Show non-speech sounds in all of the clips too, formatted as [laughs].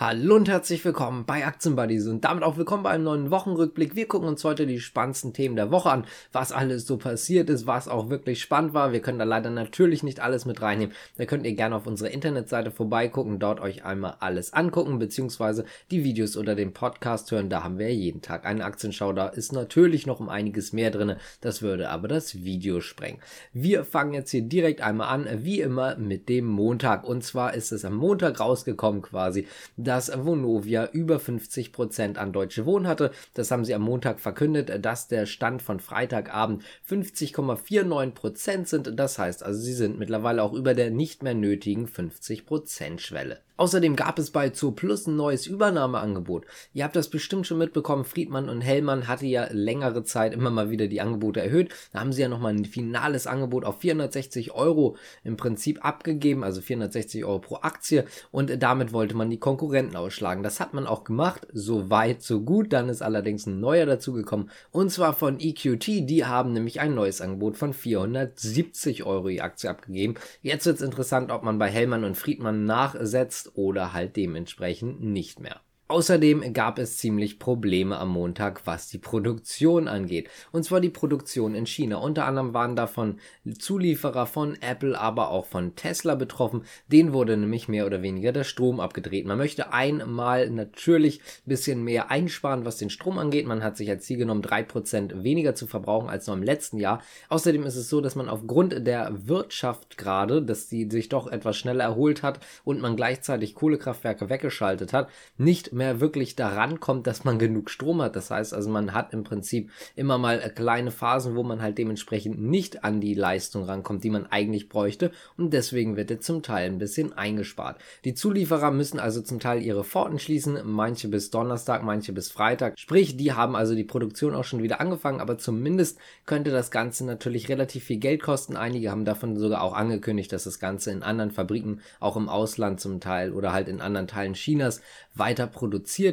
Hallo und herzlich willkommen bei Aktienbuddies und damit auch willkommen bei einem neuen Wochenrückblick. Wir gucken uns heute die spannendsten Themen der Woche an, was alles so passiert ist, was auch wirklich spannend war. Wir können da leider natürlich nicht alles mit reinnehmen. Da könnt ihr gerne auf unserer Internetseite vorbeigucken, dort euch einmal alles angucken, beziehungsweise die Videos oder den Podcast hören. Da haben wir jeden Tag eine Aktienschau. Da ist natürlich noch um einiges mehr drin. Das würde aber das Video sprengen. Wir fangen jetzt hier direkt einmal an, wie immer mit dem Montag. Und zwar ist es am Montag rausgekommen quasi dass Vonovia über 50 Prozent an Deutsche Wohnen hatte. Das haben sie am Montag verkündet, dass der Stand von Freitagabend 50,49 Prozent sind. Das heißt also, sie sind mittlerweile auch über der nicht mehr nötigen 50 Prozent Schwelle. Außerdem gab es bei Zoo Plus ein neues Übernahmeangebot. Ihr habt das bestimmt schon mitbekommen, Friedmann und Hellmann hatte ja längere Zeit immer mal wieder die Angebote erhöht. Da haben sie ja nochmal ein finales Angebot auf 460 Euro im Prinzip abgegeben, also 460 Euro pro Aktie und damit wollte man die Konkurrenten ausschlagen. Das hat man auch gemacht, so weit, so gut. Dann ist allerdings ein neuer dazugekommen und zwar von EQT. Die haben nämlich ein neues Angebot von 470 Euro die Aktie abgegeben. Jetzt wird es interessant, ob man bei Hellmann und Friedmann nachsetzt oder halt dementsprechend nicht mehr. Außerdem gab es ziemlich Probleme am Montag, was die Produktion angeht. Und zwar die Produktion in China. Unter anderem waren davon Zulieferer von Apple, aber auch von Tesla betroffen. Den wurde nämlich mehr oder weniger der Strom abgedreht. Man möchte einmal natürlich ein bisschen mehr einsparen, was den Strom angeht. Man hat sich als Ziel genommen, drei Prozent weniger zu verbrauchen als noch im letzten Jahr. Außerdem ist es so, dass man aufgrund der Wirtschaft gerade, dass die sich doch etwas schneller erholt hat und man gleichzeitig Kohlekraftwerke weggeschaltet hat, nicht mehr wirklich daran kommt, dass man genug Strom hat. Das heißt also, man hat im Prinzip immer mal kleine Phasen, wo man halt dementsprechend nicht an die Leistung rankommt, die man eigentlich bräuchte und deswegen wird er zum Teil ein bisschen eingespart. Die Zulieferer müssen also zum Teil ihre Pforten schließen, manche bis Donnerstag, manche bis Freitag. Sprich, die haben also die Produktion auch schon wieder angefangen, aber zumindest könnte das Ganze natürlich relativ viel Geld kosten. Einige haben davon sogar auch angekündigt, dass das Ganze in anderen Fabriken, auch im Ausland zum Teil oder halt in anderen Teilen Chinas weiter produziert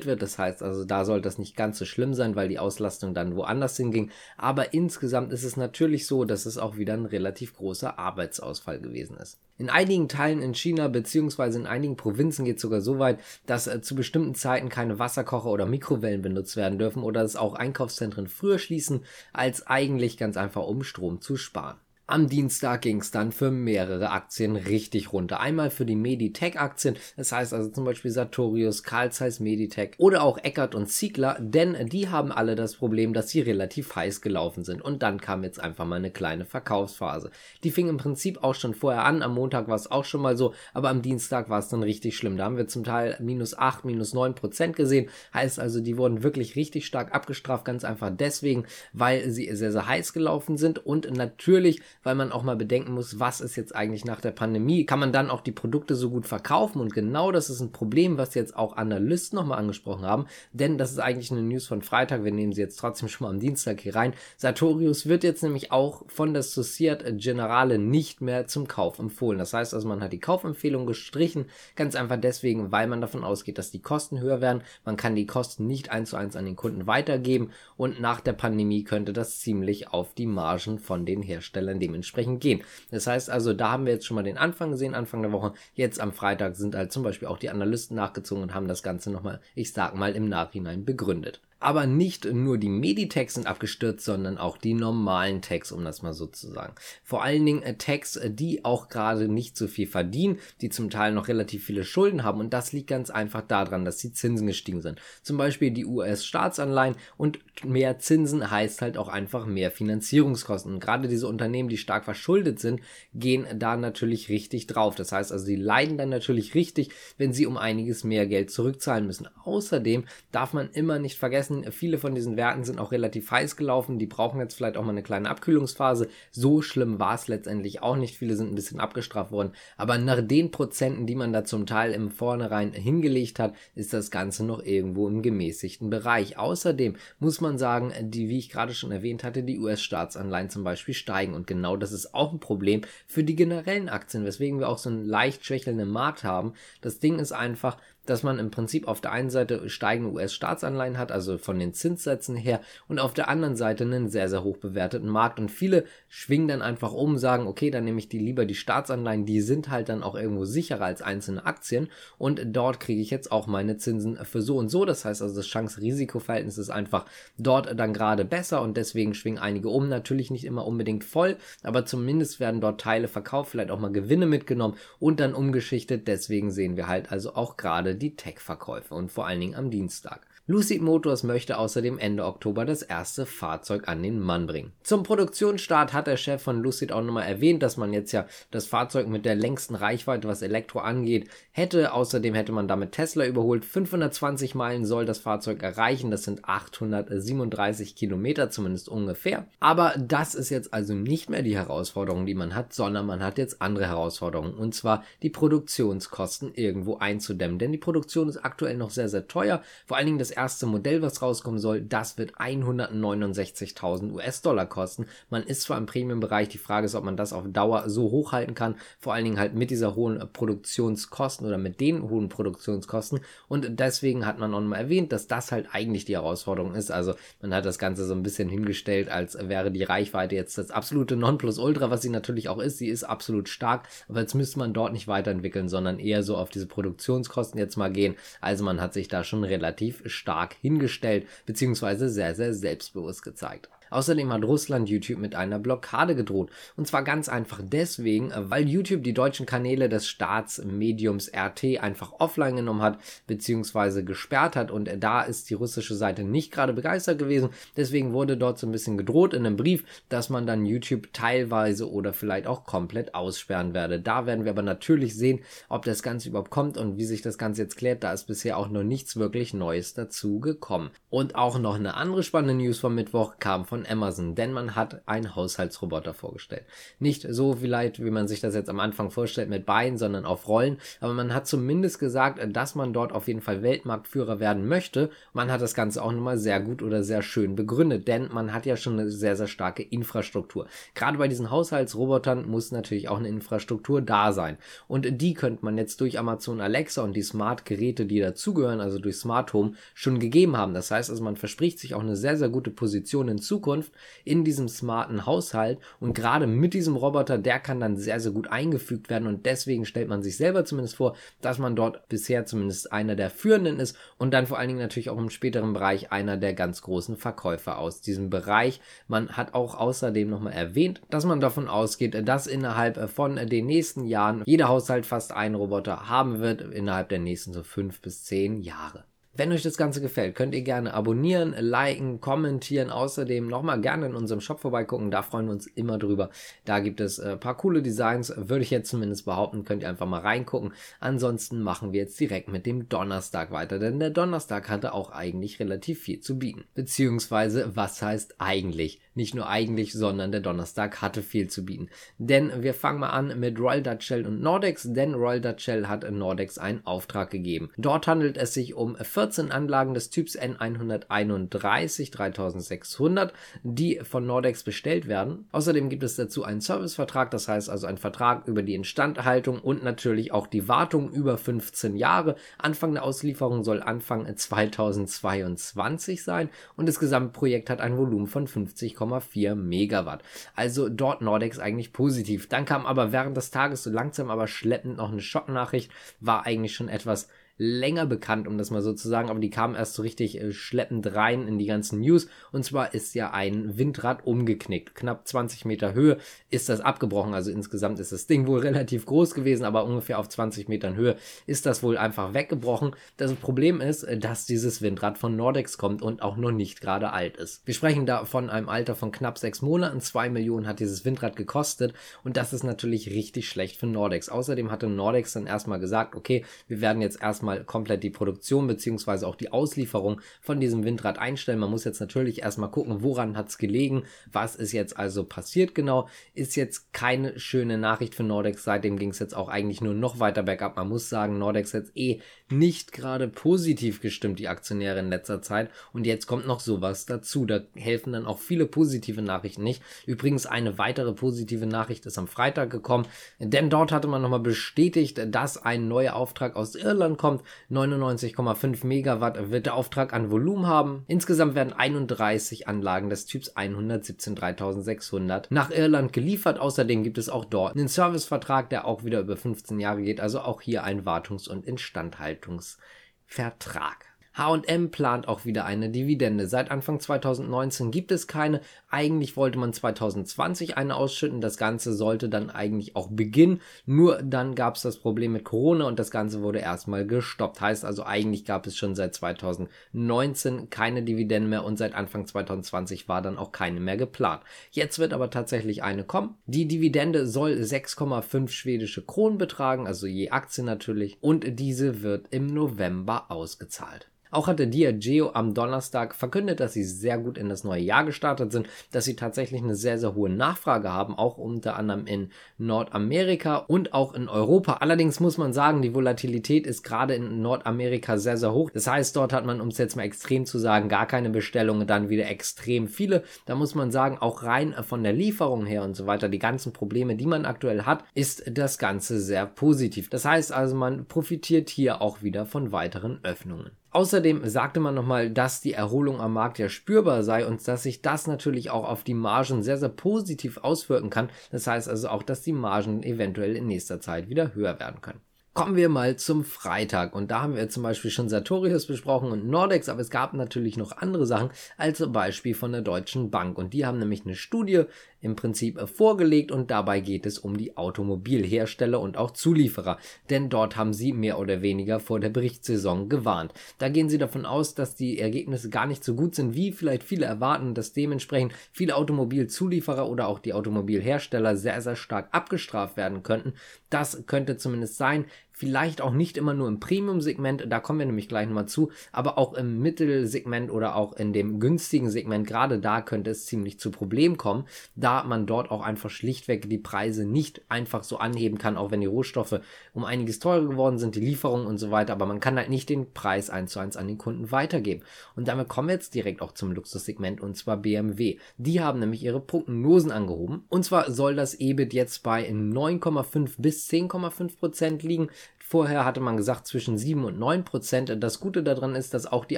wird. Das heißt also, da soll das nicht ganz so schlimm sein, weil die Auslastung dann woanders hinging. Aber insgesamt ist es natürlich so, dass es auch wieder ein relativ großer Arbeitsausfall gewesen ist. In einigen Teilen in China beziehungsweise in einigen Provinzen geht es sogar so weit, dass äh, zu bestimmten Zeiten keine Wasserkocher oder Mikrowellen benutzt werden dürfen oder dass auch Einkaufszentren früher schließen, als eigentlich ganz einfach um Strom zu sparen. Am Dienstag ging es dann für mehrere Aktien richtig runter. Einmal für die Meditech-Aktien, das heißt also zum Beispiel Sartorius, Carl Zeiss Meditech oder auch Eckert und Ziegler, denn die haben alle das Problem, dass sie relativ heiß gelaufen sind. Und dann kam jetzt einfach mal eine kleine Verkaufsphase. Die fing im Prinzip auch schon vorher an. Am Montag war es auch schon mal so, aber am Dienstag war es dann richtig schlimm. Da haben wir zum Teil minus 8, minus 9 Prozent gesehen. Heißt also, die wurden wirklich richtig stark abgestraft, ganz einfach deswegen, weil sie sehr, sehr heiß gelaufen sind und natürlich weil man auch mal bedenken muss, was ist jetzt eigentlich nach der Pandemie? Kann man dann auch die Produkte so gut verkaufen? Und genau das ist ein Problem, was jetzt auch Analysten nochmal angesprochen haben, denn das ist eigentlich eine News von Freitag. Wir nehmen sie jetzt trotzdem schon mal am Dienstag hier rein. Sartorius wird jetzt nämlich auch von der Societe Generale nicht mehr zum Kauf empfohlen. Das heißt also, man hat die Kaufempfehlung gestrichen, ganz einfach deswegen, weil man davon ausgeht, dass die Kosten höher werden. Man kann die Kosten nicht eins zu eins an den Kunden weitergeben und nach der Pandemie könnte das ziemlich auf die Margen von den Herstellern dementsprechend gehen. Das heißt also, da haben wir jetzt schon mal den Anfang gesehen, Anfang der Woche. Jetzt am Freitag sind halt zum Beispiel auch die Analysten nachgezogen und haben das Ganze nochmal, ich sag mal, im Nachhinein begründet. Aber nicht nur die Meditex sind abgestürzt, sondern auch die normalen Tags, um das mal so zu sagen. Vor allen Dingen äh, Tags, äh, die auch gerade nicht so viel verdienen, die zum Teil noch relativ viele Schulden haben. Und das liegt ganz einfach daran, dass die Zinsen gestiegen sind. Zum Beispiel die US-Staatsanleihen und mehr Zinsen heißt halt auch einfach mehr Finanzierungskosten. Und gerade diese Unternehmen, die stark verschuldet sind, gehen da natürlich richtig drauf. Das heißt also, sie leiden dann natürlich richtig, wenn sie um einiges mehr Geld zurückzahlen müssen. Außerdem darf man immer nicht vergessen, wissen, viele von diesen Werten sind auch relativ heiß gelaufen. Die brauchen jetzt vielleicht auch mal eine kleine Abkühlungsphase. So schlimm war es letztendlich auch nicht. Viele sind ein bisschen abgestraft worden. Aber nach den Prozenten, die man da zum Teil im Vornherein hingelegt hat, ist das Ganze noch irgendwo im gemäßigten Bereich. Außerdem muss man sagen, die, wie ich gerade schon erwähnt hatte, die US-Staatsanleihen zum Beispiel steigen. Und genau das ist auch ein Problem für die generellen Aktien, weswegen wir auch so einen leicht schwächelnden Markt haben. Das Ding ist einfach, dass man im Prinzip auf der einen Seite steigende US-Staatsanleihen hat, also von den Zinssätzen her, und auf der anderen Seite einen sehr, sehr hoch bewerteten Markt. Und viele schwingen dann einfach um, sagen, okay, dann nehme ich die lieber die Staatsanleihen, die sind halt dann auch irgendwo sicherer als einzelne Aktien und dort kriege ich jetzt auch meine Zinsen für so und so. Das heißt also, das Chance-Risiko-Verhältnis ist einfach dort dann gerade besser und deswegen schwingen einige um. Natürlich nicht immer unbedingt voll, aber zumindest werden dort Teile verkauft, vielleicht auch mal Gewinne mitgenommen und dann umgeschichtet. Deswegen sehen wir halt also auch gerade die Tech-Verkäufe und vor allen Dingen am Dienstag. Lucid Motors möchte außerdem Ende Oktober das erste Fahrzeug an den Mann bringen. Zum Produktionsstart hat der Chef von Lucid auch nochmal erwähnt, dass man jetzt ja das Fahrzeug mit der längsten Reichweite, was Elektro angeht, hätte. Außerdem hätte man damit Tesla überholt. 520 Meilen soll das Fahrzeug erreichen. Das sind 837 Kilometer zumindest ungefähr. Aber das ist jetzt also nicht mehr die Herausforderung, die man hat, sondern man hat jetzt andere Herausforderungen. Und zwar die Produktionskosten irgendwo einzudämmen. Denn die Produktion ist aktuell noch sehr, sehr teuer. Vor allen Dingen das erste Modell, was rauskommen soll, das wird 169.000 US-Dollar kosten. Man ist zwar im Premium-Bereich, die Frage ist, ob man das auf Dauer so hochhalten kann, vor allen Dingen halt mit dieser hohen Produktionskosten oder mit den hohen Produktionskosten und deswegen hat man auch mal erwähnt, dass das halt eigentlich die Herausforderung ist. Also man hat das Ganze so ein bisschen hingestellt, als wäre die Reichweite jetzt das absolute Nonplusultra, was sie natürlich auch ist. Sie ist absolut stark, aber jetzt müsste man dort nicht weiterentwickeln, sondern eher so auf diese Produktionskosten jetzt mal gehen. Also man hat sich da schon relativ stark hingestellt, beziehungsweise sehr, sehr selbstbewusst gezeigt. Außerdem hat Russland YouTube mit einer Blockade gedroht. Und zwar ganz einfach deswegen, weil YouTube die deutschen Kanäle des Staatsmediums RT einfach offline genommen hat, beziehungsweise gesperrt hat. Und da ist die russische Seite nicht gerade begeistert gewesen. Deswegen wurde dort so ein bisschen gedroht in einem Brief, dass man dann YouTube teilweise oder vielleicht auch komplett aussperren werde. Da werden wir aber natürlich sehen, ob das Ganze überhaupt kommt und wie sich das Ganze jetzt klärt. Da ist bisher auch noch nichts wirklich Neues dazu gekommen. Und auch noch eine andere spannende News vom Mittwoch kam von Amazon, denn man hat einen Haushaltsroboter vorgestellt. Nicht so vielleicht, wie man sich das jetzt am Anfang vorstellt mit Beinen, sondern auf Rollen, aber man hat zumindest gesagt, dass man dort auf jeden Fall Weltmarktführer werden möchte. Man hat das Ganze auch nochmal sehr gut oder sehr schön begründet, denn man hat ja schon eine sehr, sehr starke Infrastruktur. Gerade bei diesen Haushaltsrobotern muss natürlich auch eine Infrastruktur da sein. Und die könnte man jetzt durch Amazon Alexa und die Smart-Geräte, die dazugehören, also durch Smart Home, schon gegeben haben. Das heißt also, man verspricht sich auch eine sehr, sehr gute Position in Zukunft Zukunft in diesem smarten Haushalt. Und gerade mit diesem Roboter, der kann dann sehr, sehr gut eingefügt werden. Und deswegen stellt man sich selber zumindest vor, dass man dort bisher zumindest einer der führenden ist und dann vor allen Dingen natürlich auch im späteren Bereich einer der ganz großen Verkäufer aus diesem Bereich. Man hat auch außerdem nochmal erwähnt, dass man davon ausgeht, dass innerhalb von den nächsten Jahren jeder Haushalt fast einen Roboter haben wird, innerhalb der nächsten so fünf bis zehn Jahre. Wenn euch das Ganze gefällt, könnt ihr gerne abonnieren, liken, kommentieren. Außerdem nochmal gerne in unserem Shop vorbeigucken. Da freuen wir uns immer drüber. Da gibt es äh, paar coole Designs, würde ich jetzt zumindest behaupten. Könnt ihr einfach mal reingucken. Ansonsten machen wir jetzt direkt mit dem Donnerstag weiter, denn der Donnerstag hatte auch eigentlich relativ viel zu bieten. Beziehungsweise, was heißt eigentlich? Nicht nur eigentlich, sondern der Donnerstag hatte viel zu bieten. Denn wir fangen mal an mit Royal Dutch Shell und Nordex, denn Royal Dutch Shell hat Nordex einen Auftrag gegeben. Dort handelt es sich um 14 Anlagen des Typs N131 3600, die von Nordex bestellt werden. Außerdem gibt es dazu einen Servicevertrag, das heißt also ein Vertrag über die Instandhaltung und natürlich auch die Wartung über 15 Jahre. Anfang der Auslieferung soll Anfang 2022 sein und das Gesamtprojekt hat ein Volumen von 50, 1,4 Megawatt. Also dort Nordex eigentlich positiv. Dann kam aber während des Tages so langsam aber schleppend noch eine Schocknachricht, war eigentlich schon etwas länger bekannt, um das mal so zu sagen, aber die kamen erst so richtig äh, schleppend rein in die ganzen News. Und zwar ist ja ein Windrad umgeknickt. Knapp 20 Meter Höhe ist das abgebrochen. Also insgesamt ist das Ding wohl [laughs] relativ groß gewesen, aber ungefähr auf 20 Metern Höhe ist das wohl einfach weggebrochen. Das Problem ist, äh, dass dieses Windrad von Nordex kommt und auch noch nicht gerade alt ist. Wir sprechen da von einem Alter von knapp sechs Monaten. Zwei Millionen hat dieses Windrad gekostet und das ist natürlich richtig schlecht für Nordex. Außerdem hatte Nordex dann erstmal gesagt, okay, wir werden jetzt erstmal erstmal komplett die Produktion beziehungsweise auch die Auslieferung von diesem Windrad einstellen. Man muss jetzt natürlich erstmal gucken, woran hat es gelegen, was ist jetzt also passiert genau. Ist jetzt keine schöne Nachricht für Nordex, seitdem ging es jetzt auch eigentlich nur noch weiter bergab. Man muss sagen, Nordex jetzt eh nicht gerade positiv gestimmt, die Aktionäre in letzter Zeit. Und jetzt kommt noch sowas dazu. Da helfen dann auch viele positive Nachrichten nicht. Übrigens, eine weitere positive Nachricht ist am Freitag gekommen, denn dort hatte man nochmal bestätigt, dass ein neuer Auftrag aus Irland kommt kommt. 99,5 Megawatt wird der Auftrag an Volumen haben. Insgesamt werden 31 Anlagen des Typs 117 3600 nach Irland geliefert. Außerdem gibt es auch dort einen Servicevertrag, der auch wieder über 15 Jahre geht. Also auch hier ein Wartungs- und Instandhaltungsvertrag. H&M plant auch wieder eine Dividende. Seit Anfang 2019 gibt es keine. Eigentlich wollte man 2020 eine ausschütten. Das Ganze sollte dann eigentlich auch beginnen. Nur dann gab es das Problem mit Corona und das Ganze wurde erstmal gestoppt. Heißt also, eigentlich gab es schon seit 2019 keine Dividende mehr und seit Anfang 2020 war dann auch keine mehr geplant. Jetzt wird aber tatsächlich eine kommen. Die Dividende soll 6,5 schwedische Kronen betragen, also je Aktie natürlich. Und diese wird im November ausgezahlt. Auch hatte Diageo am Donnerstag verkündet, dass sie sehr gut in das neue Jahr gestartet sind, dass sie tatsächlich eine sehr, sehr hohe Nachfrage haben, auch unter anderem in Nordamerika und auch in Europa. Allerdings muss man sagen, die Volatilität ist gerade in Nordamerika sehr, sehr hoch. Das heißt, dort hat man, um es jetzt mal extrem zu sagen, gar keine Bestellungen, dann wieder extrem viele. Da muss man sagen, auch rein von der Lieferung her und so weiter, die ganzen Probleme, die man aktuell hat, ist das Ganze sehr positiv. Das heißt also, man profitiert hier auch wieder von weiteren Öffnungen. Außerdem sagte man nochmal, dass die Erholung am Markt ja spürbar sei und dass sich das natürlich auch auf die Margen sehr, sehr positiv auswirken kann. Das heißt also auch, dass die Margen eventuell in nächster Zeit wieder höher werden können. Kommen wir mal zum Freitag. Und da haben wir zum Beispiel schon Sartorius besprochen und Nordex, aber es gab natürlich noch andere Sachen, als zum Beispiel von der Deutschen Bank. Und die haben nämlich eine Studie im Prinzip vorgelegt und dabei geht es um die Automobilhersteller und auch Zulieferer, denn dort haben sie mehr oder weniger vor der Berichtssaison gewarnt. Da gehen sie davon aus, dass die Ergebnisse gar nicht so gut sind, wie vielleicht viele erwarten, dass dementsprechend viele Automobilzulieferer oder auch die Automobilhersteller sehr, sehr stark abgestraft werden könnten. Das könnte zumindest sein. Vielleicht auch nicht immer nur im Premium-Segment, da kommen wir nämlich gleich nochmal zu, aber auch im Mittelsegment oder auch in dem günstigen Segment, gerade da könnte es ziemlich zu Problemen kommen, da man dort auch einfach schlichtweg die Preise nicht einfach so anheben kann, auch wenn die Rohstoffe um einiges teurer geworden sind, die Lieferungen und so weiter, aber man kann halt nicht den Preis eins zu eins an den Kunden weitergeben. Und damit kommen wir jetzt direkt auch zum Luxussegment und zwar BMW. Die haben nämlich ihre Prognosen angehoben und zwar soll das EBIT jetzt bei 9,5 bis 10,5 Prozent liegen. Vorher hatte man gesagt zwischen 7 und 9 Prozent. Das Gute daran ist, dass auch die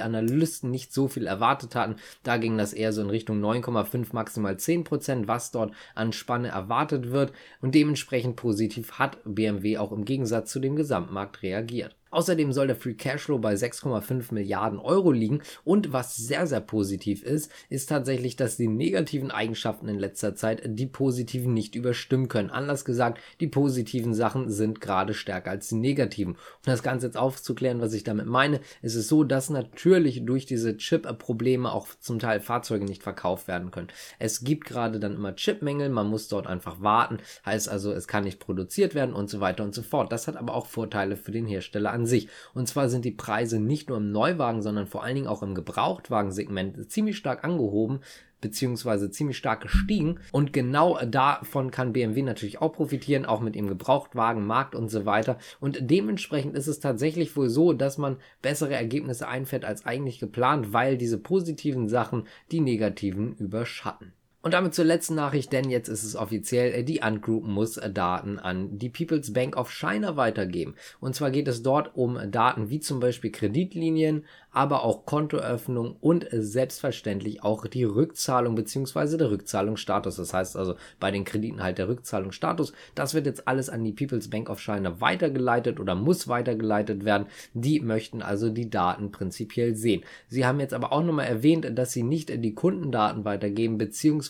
Analysten nicht so viel erwartet hatten. Da ging das eher so in Richtung 9,5 maximal 10 Prozent, was dort an Spanne erwartet wird. Und dementsprechend positiv hat BMW auch im Gegensatz zu dem Gesamtmarkt reagiert. Außerdem soll der Free Cashflow bei 6,5 Milliarden Euro liegen und was sehr, sehr positiv ist, ist tatsächlich, dass die negativen Eigenschaften in letzter Zeit die positiven nicht überstimmen können. Anders gesagt, die positiven Sachen sind gerade stärker als die negativen. Um das Ganze jetzt aufzuklären, was ich damit meine, ist es so, dass natürlich durch diese Chip-Probleme auch zum Teil Fahrzeuge nicht verkauft werden können. Es gibt gerade dann immer Chipmängel, man muss dort einfach warten, heißt also, es kann nicht produziert werden und so weiter und so fort. Das hat aber auch Vorteile für den Hersteller an sich. Und zwar sind die Preise nicht nur im Neuwagen, sondern vor allen Dingen auch im Gebrauchtwagensegment ziemlich stark angehoben beziehungsweise ziemlich stark gestiegen. Und genau davon kann BMW natürlich auch profitieren, auch mit dem Gebrauchtwagenmarkt und so weiter. Und dementsprechend ist es tatsächlich wohl so, dass man bessere Ergebnisse einfährt als eigentlich geplant, weil diese positiven Sachen die negativen überschatten. Und damit zur letzten Nachricht, denn jetzt ist es offiziell, die Ant Group muss Daten an die People's Bank of China weitergeben. Und zwar geht es dort um Daten wie zum Beispiel Kreditlinien, aber auch Kontoöffnung und selbstverständlich auch die Rückzahlung bzw. der Rückzahlungsstatus. Das heißt also bei den Krediten halt der Rückzahlungsstatus. Das wird jetzt alles an die People's Bank of China weitergeleitet oder muss weitergeleitet werden. Die möchten also die Daten prinzipiell sehen. Sie haben jetzt aber auch nochmal erwähnt, dass sie nicht die Kundendaten weitergeben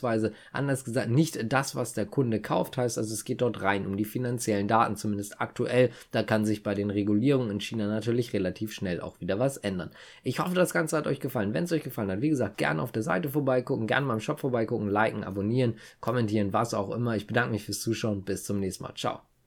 beziehungsweise anders gesagt nicht das, was der Kunde kauft. Heißt also es geht dort rein um die finanziellen Daten, zumindest aktuell. Da kann sich bei den Regulierungen in China natürlich relativ schnell auch wieder was ändern. Ich hoffe, das Ganze hat euch gefallen. Wenn es euch gefallen hat, wie gesagt, gerne auf der Seite vorbeigucken, gerne mal im Shop vorbeigucken, liken, abonnieren, kommentieren, was auch immer. Ich bedanke mich fürs Zuschauen. Bis zum nächsten Mal. Ciao.